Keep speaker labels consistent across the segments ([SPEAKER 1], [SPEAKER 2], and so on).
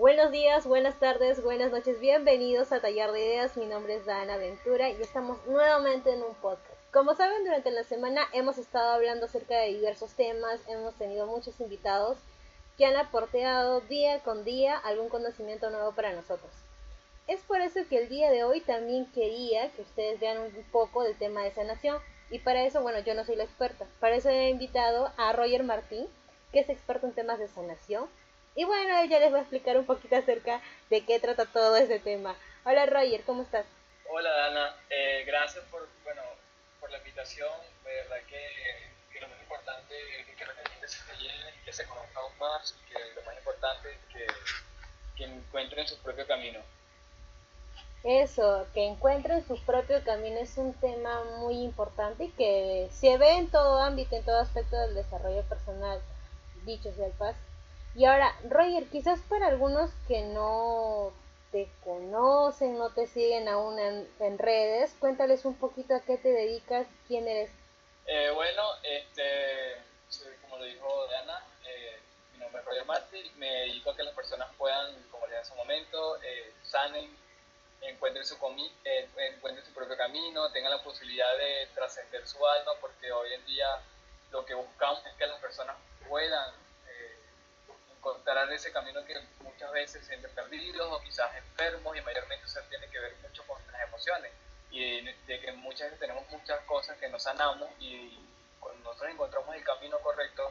[SPEAKER 1] Buenos días, buenas tardes, buenas noches, bienvenidos a Tallar de Ideas. Mi nombre es Dana Ventura y estamos nuevamente en un podcast. Como saben, durante la semana hemos estado hablando acerca de diversos temas, hemos tenido muchos invitados que han aportado día con día algún conocimiento nuevo para nosotros. Es por eso que el día de hoy también quería que ustedes vean un poco del tema de sanación. Y para eso, bueno, yo no soy la experta. Para eso he invitado a Roger Martín, que es experto en temas de sanación y bueno, ella les va a explicar un poquito acerca de qué trata todo ese tema. Hola Roger, ¿cómo estás?
[SPEAKER 2] Hola Dana, eh, gracias por, bueno, por la invitación. De verdad que, que lo más importante es que la gente se llene, que se conozca aún más que lo más importante es que, que encuentren su propio camino.
[SPEAKER 1] Eso, que encuentren su propio camino es un tema muy importante y que se ve en todo ámbito, en todo aspecto del desarrollo personal, dicho sea el paso y ahora, Roger, quizás para algunos que no te conocen, no te siguen aún en, redes, cuéntales un poquito a qué te dedicas, quién eres.
[SPEAKER 2] Eh, bueno, este, como lo dijo Diana, eh, mi nombre es Roger Martí, me dedico a que las personas puedan, como le hace un momento, eh, sanen, encuentren su, eh, encuentren su propio camino, tengan la posibilidad de trascender su alma, porque hoy en día lo que buscamos es que las personas puedan encontrar ese camino que muchas veces se sienten perdidos o quizás enfermos y mayormente eso tiene que ver mucho con las emociones y de, que muchas veces tenemos muchas cosas que no sanamos y cuando nosotros encontramos el camino correcto,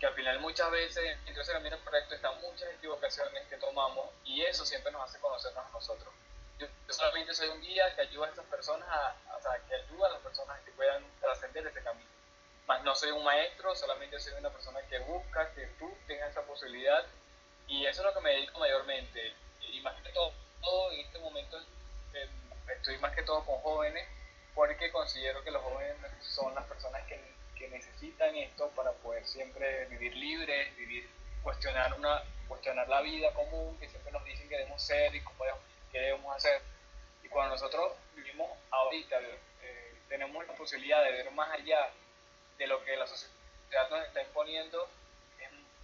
[SPEAKER 2] que al final muchas veces entre ese camino correcto están muchas equivocaciones que tomamos y eso siempre nos hace conocernos a nosotros. Yo, solamente soy un guía que ayuda a estas personas a, o sea, que ayuda a las personas que puedan trascender ese camino no soy un maestro, solamente soy una persona que busca que tú tengas esa posibilidad y eso es lo que me dedico mayormente. Y más que todo, todo en este momento em, estoy más que todo con jóvenes porque considero que los jóvenes son las personas que, que necesitan esto para poder siempre vivir libres, vivir, cuestionar, una, cuestionar la vida común que siempre nos dicen que debemos ser y cómo debemos, qué debemos hacer. Y cuando nosotros vivimos ahorita, eh, tenemos la posibilidad de ver más allá de lo que la sociedad nos está imponiendo,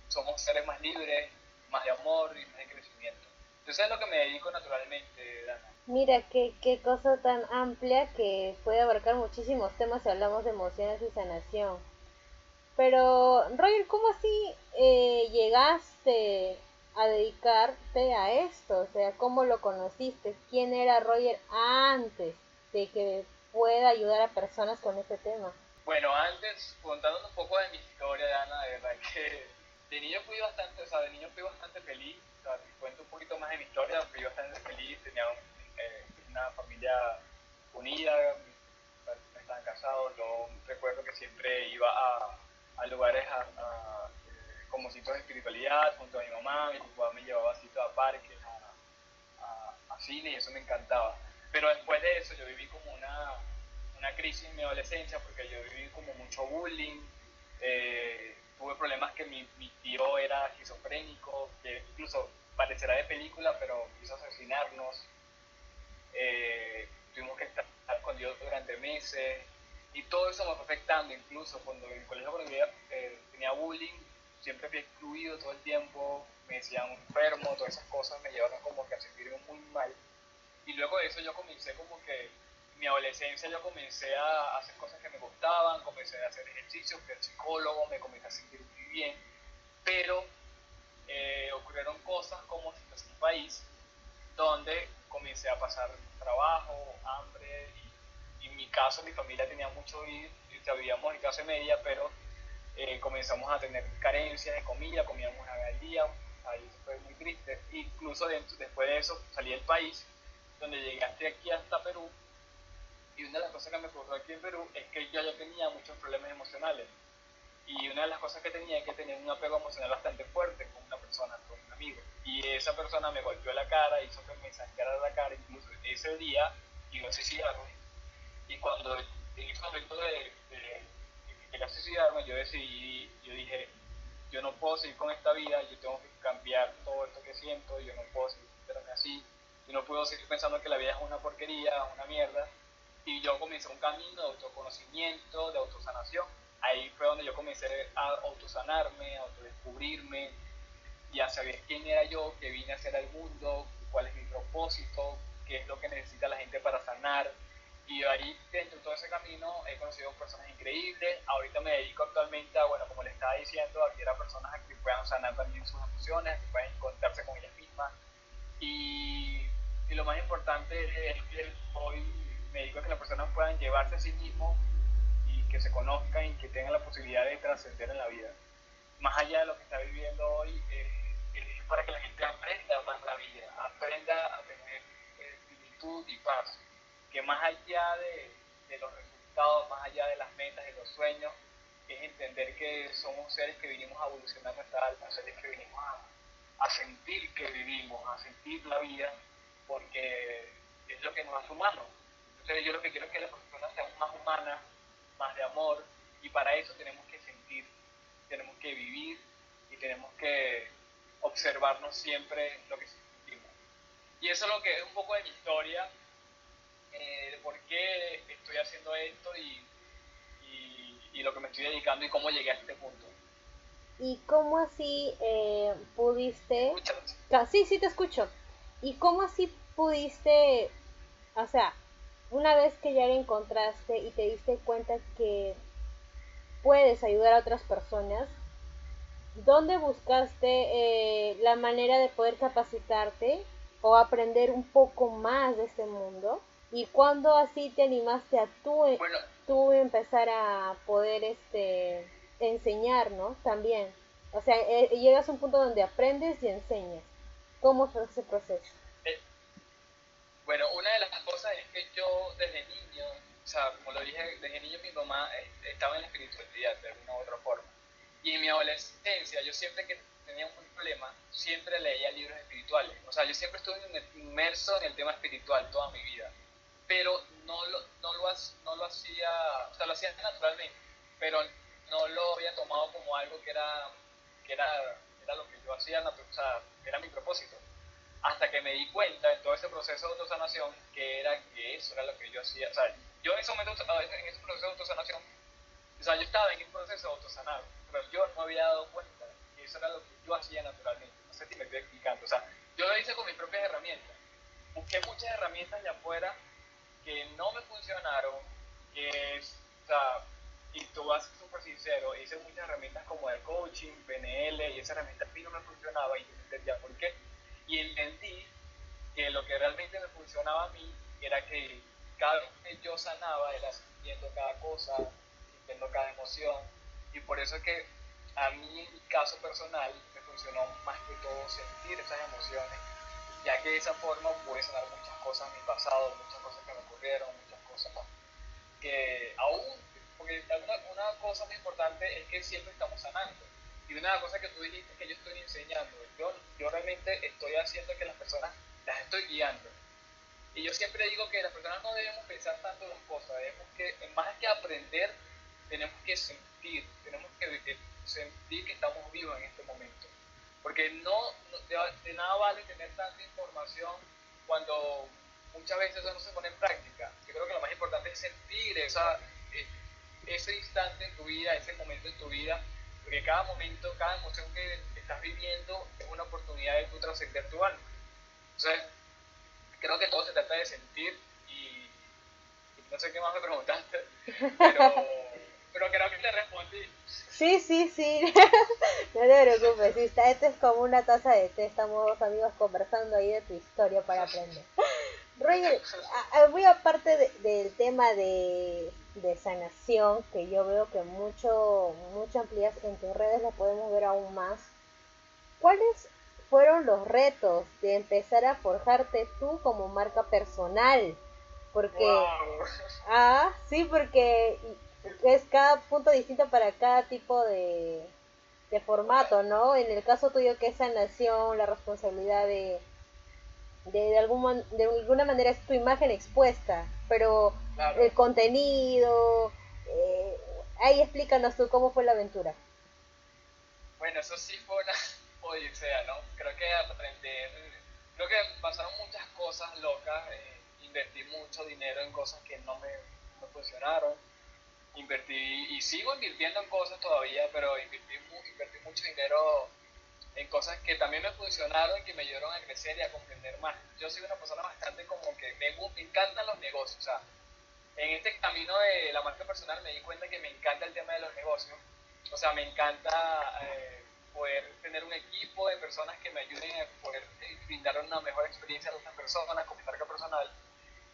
[SPEAKER 2] somos seres más libres, más de amor y más de crecimiento. Entonces es lo que me dedico naturalmente, Dana.
[SPEAKER 1] Mira, qué, qué cosa tan amplia que puede abarcar muchísimos temas si hablamos de emociones y sanación. Pero, Roger, ¿cómo así eh, llegaste a dedicarte a esto? O sea, ¿cómo lo conociste? ¿Quién era Roger antes de que pueda ayudar a personas con este tema?
[SPEAKER 2] Bueno, antes, contando un poco de mi historia, Ana, de verdad que de niño fui bastante, o sea, de niño fui bastante feliz, o sea, te cuento un poquito más de mi historia, fui bastante feliz, tenía eh, una familia unida, estaban casados, yo recuerdo que siempre iba a, a lugares a, eh, como sitios de espiritualidad junto a mi mamá, mi papá me llevaba a sitios a parques, a, a cine y eso me encantaba. Pero después de eso yo viví como una una crisis en mi adolescencia porque yo viví como mucho bullying, eh, tuve problemas que mi, mi, tío era esquizofrénico, que incluso parecerá de película, pero quiso asesinarnos. Eh, tuvimos que estar escondidos durante meses y todo eso me fue afectando, incluso cuando en el colegio cuando eh, tenía bullying, siempre fui excluido todo el tiempo, me decían enfermo, todas esas cosas me llevaron como que a sentirme muy mal. Y luego de eso yo comencé como que mi adolescencia yo comencé a hacer cosas que me gustaban, comencé a hacer ejercicio, fui al psicólogo, me comencé a sentir muy bien, pero eh, ocurrieron cosas como mi país, donde comencé a pasar trabajo, hambre, y, en mi caso mi familia tenía mucho y vivíamos en clase media, pero eh, comenzamos a tener carencias de comida, comíamos una vez al día, ahí fue muy triste, incluso después de eso salí del país, donde llegué aquí hasta Perú, y una de las cosas que me ocurrió aquí en Perú es que yo ya tenía muchos problemas emocionales. Y una de las cosas que tenía es que tenía un apego emocional bastante fuerte con una persona, con un amigo. Y esa persona me golpeó la cara, hizo que me sangrara la cara, incluso ese día iba a suicidarme. Y cuando en ese momento de, de, suicidarme, yo decidí, yo dije, yo no puedo seguir con esta vida, yo tengo que cambiar todo esto que siento, yo no puedo seguir así, yo no puedo seguir pensando que la vida es una porquería, una mierda, y yo comencé un camino de autoconocimiento, de autosanación. Ahí fue donde yo comencé a autosanarme, a autodescubrirme. ya sabía quién era yo, qué vine a hacer al mundo, cuál es mi propósito, qué es lo que necesita la gente para sanar. Y ahí, dentro de todo ese camino, he conocido personas increíbles. Ahorita me dedico actualmente a, bueno, como le estaba diciendo, a que a personas que puedan sanar también sus emociones, que puedan encontrarse con ellas mismas. Y, y lo más importante es que hoy me dedico a que las personas puedan llevarse a sí mismos y que se conozcan y que tengan la posibilidad de trascender en la vida. Más allá de lo que está viviendo hoy, eh, es para que la gente aprenda más la vida, aprenda a tener espíritu y paz. Que más allá de, de los resultados, más allá de las metas y los sueños, es entender que somos seres que vinimos a evolucionar nuestra alma, seres que vinimos a, a, sentir que vivimos, a sentir la vida, porque es lo que nos hace humanos. Entonces yo lo que quiero es que las personas sean más humanas, más de amor, y para eso tenemos que sentir, tenemos que vivir y tenemos que observarnos siempre lo que sentimos. Y eso es lo que es un poco de mi historia, eh, de por qué estoy haciendo esto y, y, y, lo que me estoy dedicando y cómo llegué a este punto.
[SPEAKER 1] ¿Y cómo así eh, pudiste... Sí, sí te escucho. ¿Y cómo así pudiste, o sea, una vez que ya lo encontraste y te diste cuenta que puedes ayudar a otras personas, ¿dónde buscaste eh, la manera de poder capacitarte o aprender un poco más de este mundo? ¿Y cuándo así te animaste a tú,
[SPEAKER 2] Eh, bueno,
[SPEAKER 1] tú empezar a poder este, enseñar, ¿no? También. O sea, eh, llegas a un punto donde aprendes y enseñas. ¿Cómo fue ese proceso?
[SPEAKER 2] Eh, bueno, una de las yo desde niño, o sea, como lo dije, desde niño mi mamá eh, estaba en la espiritualidad de alguna u otra forma. Y en mi adolescencia, yo siempre que tenía un problema, siempre leía libros espirituales. O sea, yo siempre estuve inmerso en el tema espiritual toda mi vida. Pero no lo, no lo, no lo hacía, o sea, lo hacía naturalmente, pero no lo había tomado como algo que era, que era, era lo que yo hacía, o sea, era mi propósito. Hasta que me di cuenta en todo ese proceso de autosanación que era que eso era lo que yo hacía. O sea, yo en ese momento, en ese proceso de autosanación, o sea, yo estaba en un proceso de autosanar, pero yo no había dado cuenta que eso era lo que yo hacía naturalmente. No sé si me estoy explicando. O sea, yo lo hice con mis propias herramientas. Busqué muchas herramientas allá afuera que no me funcionaron, que, o sea, y tú vas súper sincero, hice muchas herramientas como el coaching, PNL, y esas herramientas a mí no me funcionaba y yo entendía por qué. Y entendí que lo que realmente me funcionaba a mí era que cada vez que yo sanaba era sintiendo cada cosa, sintiendo cada emoción, y por eso es que a mí en mi caso personal me funcionó más que todo sentir esas emociones, ya que de esa forma pude sanar muchas cosas en mi pasado, muchas cosas que me ocurrieron, muchas cosas que aún, porque una, una cosa muy importante es que siempre estamos sanando. Y una cosa que tú dijiste que yo estoy enseñando, yo, yo realmente estoy haciendo que las personas las estoy guiando. Y yo siempre digo que las personas no debemos pensar tanto las cosas, debemos que, más que aprender, tenemos que sentir, tenemos que, sentir que estamos vivos en este momento. Porque no, de, nada vale tener tanta información cuando muchas veces eso no se pone en práctica. Yo creo que lo más importante es sentir esa, eh, ese instante en tu vida, ese momento en tu vida, porque cada momento, cada emoción que estás viviendo es una oportunidad de tú trascender tu alma. Entonces, creo que todo se trata de sentir y, y no sé qué más me preguntaste, pero, pero creo que te respondí.
[SPEAKER 1] Sí, sí, sí, no te preocupes, sí, está, esto es como una taza de té, estamos dos amigos conversando ahí de tu historia para aprender. Roger, muy aparte de, del tema de, de, sanación, que yo veo que mucho, mucho amplias en tus redes lo podemos ver aún más, ¿cuáles fueron los retos de empezar a forjarte tú como marca personal? Porque,
[SPEAKER 2] wow.
[SPEAKER 1] ah, sí, porque es cada punto distinto para cada tipo de, de formato, ¿no? En el caso tuyo que es sanación, la responsabilidad de, de, de, algún, de alguna manera es tu imagen expuesta, pero
[SPEAKER 2] claro.
[SPEAKER 1] el contenido, eh, ahí explícanos tú cómo fue la aventura.
[SPEAKER 2] Bueno, eso sí fue una odisea, ¿no? Creo que aprender, creo que pasaron muchas cosas locas, eh, invertí mucho dinero en cosas que no me, no funcionaron, invertí y sigo invirtiendo en cosas todavía, pero invertí, invertí mucho dinero en cosas que también me funcionaron y que me ayudaron a crecer y a comprender más. Yo soy una persona bastante como que me, me encantan los negocios, o sea, en este camino de la marca personal me di cuenta que me encanta el tema de los negocios, o sea, me encanta eh, poder tener un equipo de personas que me ayuden a poder eh, brindar una mejor experiencia a otras personas con mi marca personal.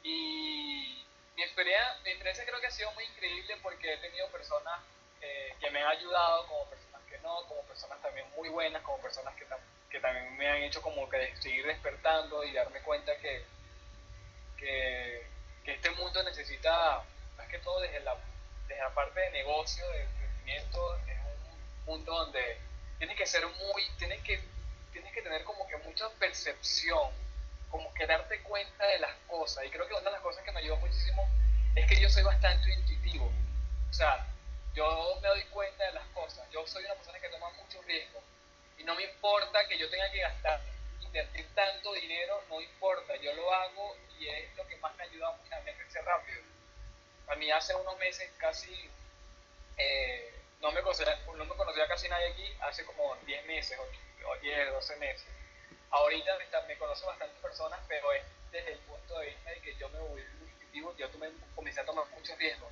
[SPEAKER 2] Y mi experiencia, mi experiencia creo que ha sido muy increíble porque he tenido personas eh, que me han ayudado, como personas que no, como personas también muy buenas, como personas que, que también me han hecho como que seguir despertando y darme cuenta que, que, que este mundo necesita, más que todo desde la, desde la parte de negocio, de crecimiento, es un mundo donde tienes que ser muy, tienes que, tienes que tener como que mucha percepción, como que darte cuenta de las cosas. Y creo que una de las cosas que me ayudó muchísimo es que yo soy bastante intuitivo. O sea, yo me doy cuenta de las cosas. Yo soy una persona que toma mucho riesgo. Y no me importa que yo tenga que gastar, invertir tanto dinero, no importa. Yo lo hago y es lo que más me ayuda a crecer rápido. A mí hace unos meses casi... Eh, no me, conocía, no me conocía casi nadie aquí hace como 10 meses o 10, 12 meses. Ahorita me, me conocen bastantes personas, pero es desde el punto de vista de que yo me muy yo comencé a tomar muchos riesgos.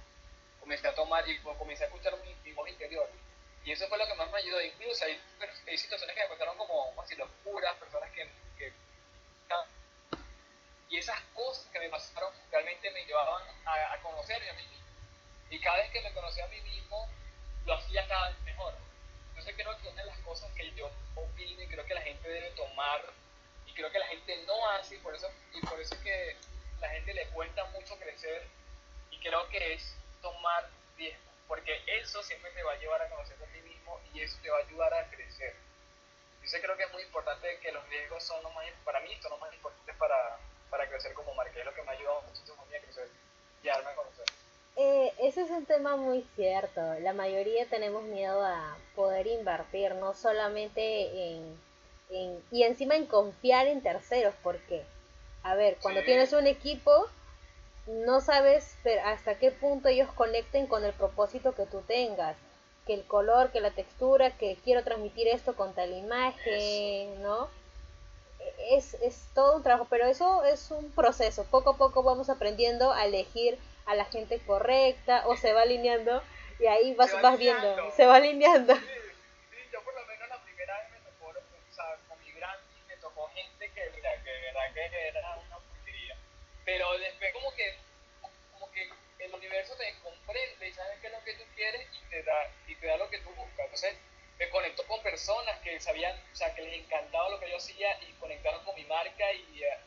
[SPEAKER 2] Comencé a tomar y comencé a escuchar mi, voz interior. Y eso fue lo que más me ayudó. Incluso hay, hay situaciones que me pasaron como, como así, locuras, personas que, que y esas cosas que me pasaron realmente me llevaban a, a conocerme a mí mismo. Y cada vez que me conocí a mí mismo, lo hacía cada vez mejor. Entonces creo que una de las cosas que yo opino y creo que la gente debe tomar y creo que la gente no hace y por eso, y por eso es que la gente le cuesta mucho crecer y creo que es tomar riesgo, porque eso siempre te va a llevar a conocerte a ti mismo y eso te va a ayudar a crecer. Entonces creo que es muy importante que los riesgos son lo más, para mí son los más importantes para, para crecer como marca, es lo que me ha ayudado muchísimo a mí a crecer y a darme a conocer.
[SPEAKER 1] Eh, ese es un tema muy cierto. La mayoría tenemos miedo a poder invertir, no solamente en, y encima en confiar en terceros, porque, a ver, cuando tienes un equipo, no sabes hasta qué punto ellos conecten con el propósito que tú tengas, que el color, que la textura, que quiero transmitir esto con tal imagen, ¿no? Es, es todo un trabajo, pero eso es un proceso. Poco a poco vamos aprendiendo a elegir a la gente correcta o se va alineando y ahí vas, vas viendo, se va alineando.
[SPEAKER 2] Sí, yo por lo menos la primera vez me tocó, o sea, con mi branding me tocó gente que, mira, que verdad que era una porquería. Pero después como que, como que el universo te comprende y sabes qué es lo que tú quieres y te da, y te da lo que tú buscas. Entonces me conectó con personas que sabían, o sea, que les encantaba lo que yo hacía y conectaron con mi marca y, eh,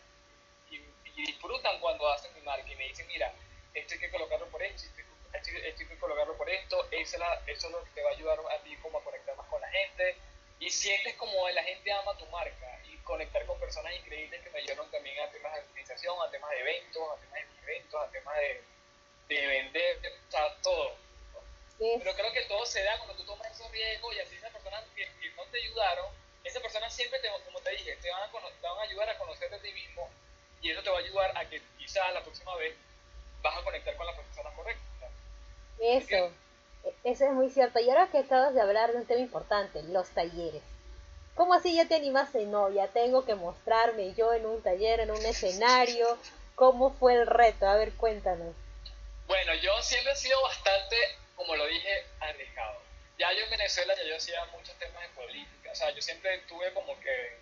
[SPEAKER 2] y, y disfrutan cuando hacen mi marca y me dicen, mira, esto hay que colocarlo por esto, esto, hay que colocarlo por esto, eso, es lo que te va a ayudar a ti como a conectar más con la gente y sientes como la gente ama tu marca y conectar con personas increíbles que me ayudaron también a temas de organización, a temas de eventos, a temas de eventos, a temas de, de vender, o sea, todo. Pero creo que todo se da cuando tú tomas esos riesgos y así esas personas que, no te ayudaron, esas personas siempre, te, como te dije, te van, a, te van a ayudar a conocerte a ti mismo y eso te va a ayudar a que quizás la próxima vez vas a conectar con la persona correcta.
[SPEAKER 1] Eso, eso es muy cierto. Y ahora que acabas de hablar de un tema importante, los talleres. ¿Cómo así ya te animaste? No, ya tengo que mostrarme yo en un taller, en un escenario. ¿Cómo fue el reto? A ver, cuéntanos.
[SPEAKER 2] Bueno, yo siempre he sido bastante, como lo dije, arriesgado. Ya yo en Venezuela ya yo hacía muchos temas de política. O sea, yo siempre tuve como que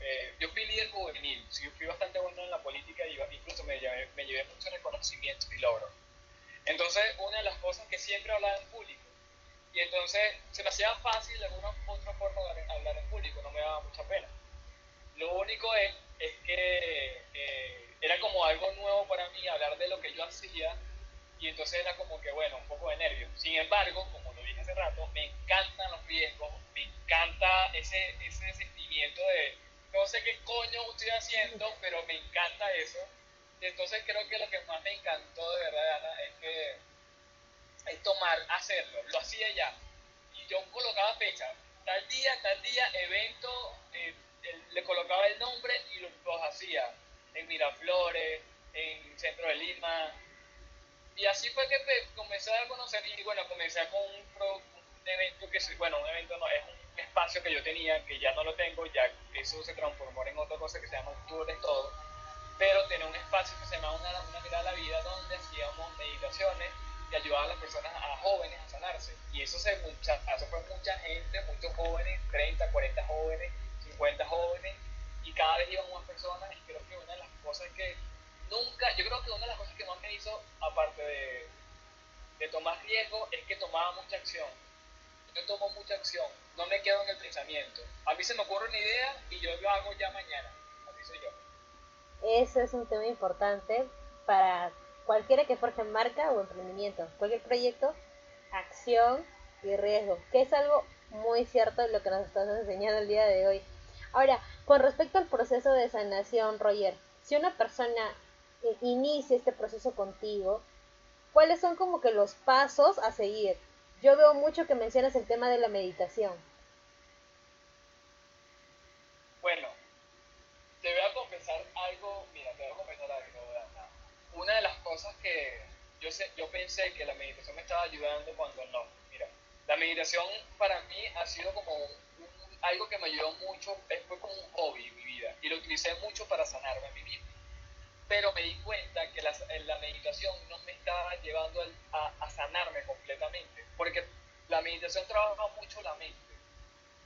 [SPEAKER 2] eh, yo fui líder juvenil, sí, fui bastante bueno en la política y incluso me llevé, me llevé muchos reconocimientos y logros. Entonces, una de las cosas que siempre hablaba en público, y entonces se me hacía fácil de alguna otra forma hablar en público, no me daba mucha pena. Lo único es, es que eh, era como algo nuevo para mí hablar de lo que yo hacía, y entonces era como que, bueno, un poco de nervio. Sin embargo, como lo dije hace rato, me encantan los riesgos, me encanta ese, ese sentimiento de no sé qué coño estoy haciendo, pero me encanta eso. Y entonces creo que lo que más me encantó de verdad, Ana, es que tomar, hacerlo. Lo hacía ya. Y yo colocaba fecha. Tal día, tal día, evento, eh, le colocaba el nombre y los, hacía. En Miraflores, en Centro de Lima. Y así fue que comencé a conocer y bueno, comencé con un, un evento que, bueno, un evento no, es un espacio que yo tenía, que ya no lo tengo, ya eso se transformó en otra cosa que se llama Tour de Todo, pero tenía un espacio que se llama Una, una Mirada a la Vida, donde hacíamos meditaciones y ayudaba a las personas, a jóvenes, a sanarse. Y eso, se, mucha, eso fue mucha gente, muchos jóvenes, 30, 40 jóvenes, 50 jóvenes, y cada vez iban más personas. Y creo que una de las cosas que nunca, yo creo que una de las cosas que más me hizo, aparte de, de tomar riesgo, es que tomaba mucha acción. Yo tomo mucha acción, no me quedo en el pensamiento. A mí se me ocurre una idea y yo lo hago ya mañana. Así soy yo.
[SPEAKER 1] Ese es un tema importante para cualquiera que forje marca o emprendimiento, cualquier proyecto, acción y riesgo, que es algo muy cierto lo que nos estás enseñando el día de hoy. Ahora, con respecto al proceso de sanación, Roger, si una persona eh, inicia este proceso contigo, ¿cuáles son como que los pasos a seguir? Yo veo mucho que mencionas el tema de la meditación.
[SPEAKER 2] Bueno, te voy a confesar algo, mira, te voy a confesar algo, Una de las cosas que yo, sé, yo pensé que la meditación me estaba ayudando cuando no. Mira, la meditación para mí ha sido como algo que me ayudó mucho, fue como un hobby en mi vida y lo utilicé mucho para sanarme en mi vida. Pero me di cuenta que la, la meditación no me estaba llevando a, a sanarme completamente, porque la meditación trabaja mucho la mente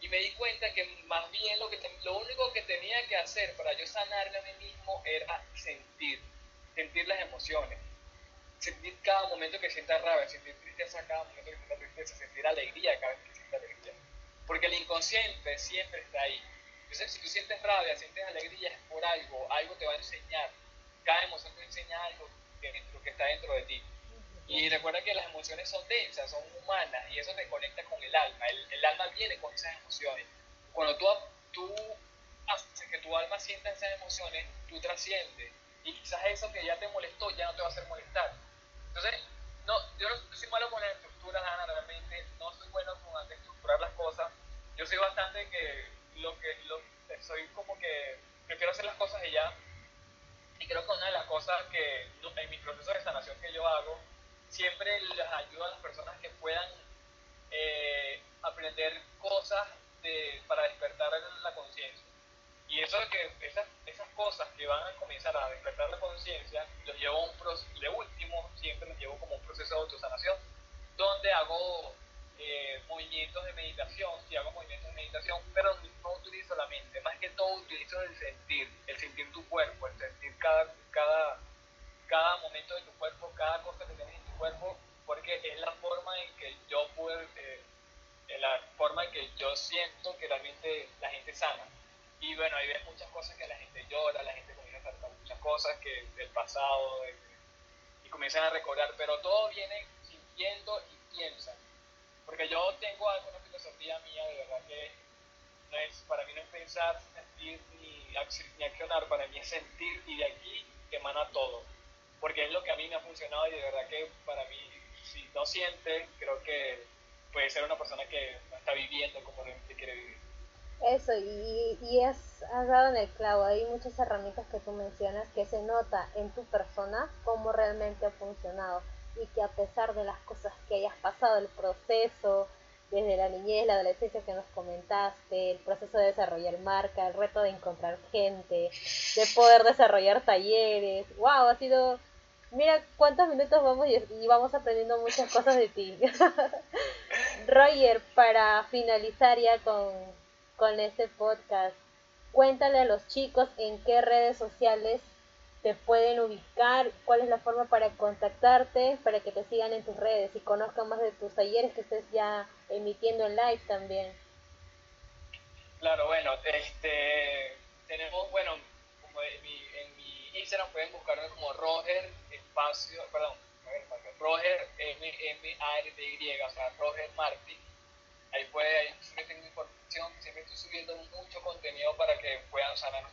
[SPEAKER 2] y me di cuenta que más bien lo, que lo único que tenía que hacer para yo sanarme a mí mismo era sentir, sentir las emociones, sentir cada momento que sienta rabia, sentir tristeza cada momento que sienta tristeza, sentir alegría cada vez que sienta alegría. Porque el inconsciente siempre está ahí. Entonces, si tú sientes rabia, sientes alegría, es por algo, algo te va a enseñar. Cada emoción te enseña algo dentro, que está dentro de ti. Y recuerda que las emociones son densas, son humanas, y eso te conecta con el alma. El, el alma viene con esas emociones. Cuando tú, tú haces que tu alma sienta esas emociones, tú trasciendes. Y quizás eso que ya te molestó ya no te va a hacer molestar. Entonces, no, yo no soy malo con la estructura, Ana, realmente no soy bueno con estructurar las cosas. Yo soy bastante que lo que lo, soy como que prefiero hacer las cosas y ya. Y creo que una de las cosas que en mi proceso de sanación que yo hago siempre les ayudo a las personas que puedan eh, aprender cosas de, para despertar la conciencia. Y eso que esas, esas cosas que van a comenzar a despertar la conciencia, los llevo a un proceso, de último, siempre los llevo como un proceso de autosanación, donde hago eh, movimientos de meditación, sí hago movimientos de meditación, pero no utilizo la mente, más que todo utilizo el sentir, el sentir tu cuerpo, el sentir cada, cada, cada momento de tu cuerpo, cada cosa que tienes cuerpo porque es la forma en que yo puedo, eh, la forma en que yo siento que realmente la gente sana. Y bueno, ahí ves muchas cosas que la gente llora, la gente comienza a tratar muchas cosas que del pasado y comienzan a recordar, pero todo viene sintiendo y piensa. Porque yo tengo alguna filosofía mía, de verdad que no es, para mí no es pensar, sentir ni, ni accionar, para mí es sentir y de aquí emana todo porque es lo que a mí me ha funcionado y de verdad que para mí, si no siente, creo que puede ser una persona que no está viviendo como realmente quiere vivir.
[SPEAKER 1] Eso, y, y has, has, dado en el clavo, hay muchas herramientas que tú mencionas que se nota en tu persona cómo realmente ha funcionado y que a pesar de las cosas que hayas pasado, el proceso, desde la niñez, la adolescencia que nos comentaste, el proceso de desarrollar marca, el reto de encontrar gente, de poder desarrollar talleres, wow, ha sido Mira cuántos minutos vamos y, vamos aprendiendo muchas cosas de ti. Roger, para finalizar ya con, con este podcast, cuéntale a los chicos en qué redes sociales te pueden ubicar, cuál es la forma para contactarte, para que te sigan en tus redes y conozcan más de tus talleres que estés ya emitiendo en live también.
[SPEAKER 2] Claro, bueno, este, tenemos, bueno, como en mi, Instagram pueden buscarme como Roger espacio, perdón, Roger M, M A R T Y, o sea, Roger Martin. Ahí puede, ahí siempre tengo información, siempre estoy subiendo mucho contenido para que puedan sanar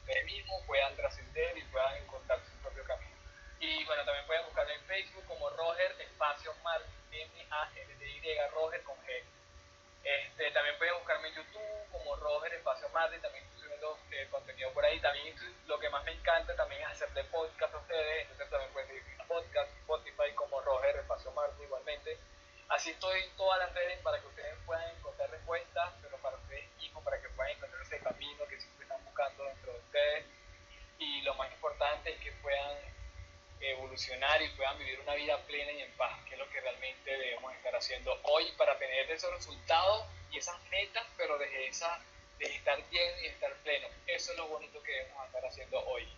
[SPEAKER 2] ustedes mismos, puedan trascender y puedan encontrar su propio camino. Y bueno, también pueden buscarme en Facebook como Roger Espacio Martin, M A R T Y, Roger con G. Este, también pueden buscarme en YouTube como Roger Espacio Martin, también eh, contenido por ahí. También lo que más me encanta también es hacerle podcast a ustedes, entonces también pueden seguir podcast, Spotify como Roger Espacio Marco igualmente. Así estoy en todas las redes para que ustedes puedan encontrar respuestas, pero para ustedes mismos, para que puedan encontrar ese camino que siempre están buscando dentro de ustedes. Y lo más importante es que puedan evolucionar y puedan vivir una vida plena y en paz, que es lo que realmente debemos estar haciendo hoy para tener esos resultados y esas metas, pero desde esa de estar bien y estar pleno. Eso es lo bonito que debemos estar haciendo hoy.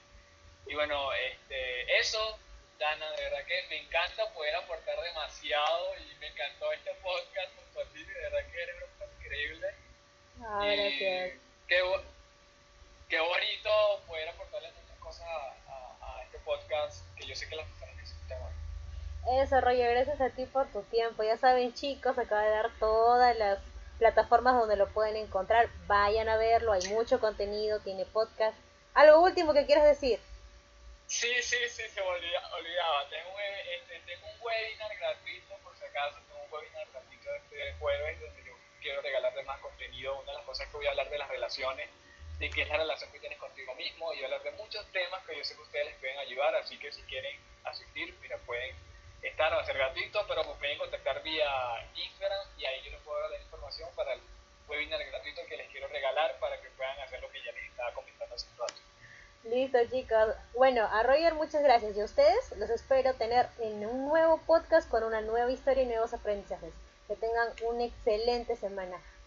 [SPEAKER 2] Y bueno, este, eso, Dana, de verdad que me encanta poder aportar demasiado y me encantó este podcast junto a ti, de verdad que eres increíble.
[SPEAKER 1] Ah, gracias.
[SPEAKER 2] Qué, qué bonito poder aportarle muchas cosas a, a, este podcast que yo sé que las personas necesitan
[SPEAKER 1] Eso, Roger, gracias a ti por tu tiempo. Ya saben, chicos, acaba de dar todas las plataformas donde lo pueden encontrar. Vayan a verlo, hay mucho contenido, tiene podcast. ¿Algo último que quieras decir?
[SPEAKER 2] Sí, sí, sí, se olvidaba. Tengo, este, tengo un webinar gratuito, por si acaso, tengo un webinar gratuito este jueves donde yo quiero regalarle más contenido. Una de las cosas que voy a hablar de las relaciones, de qué es la relación que tienes contigo mismo y hablar de muchos temas que yo sé que ustedes les pueden ayudar. Así que si quieren asistir, mira, pueden estar, va a ser gratuito, pero me pueden contactar vía Instagram y ahí yo les puedo dar la información para el webinar gratuito que les quiero regalar para que puedan hacer lo que ya les estaba comentando hace un rato.
[SPEAKER 1] Listo chicos. Bueno, a Roger muchas gracias y a ustedes los espero tener en un nuevo podcast con una nueva historia y nuevos aprendizajes. Que tengan una excelente semana.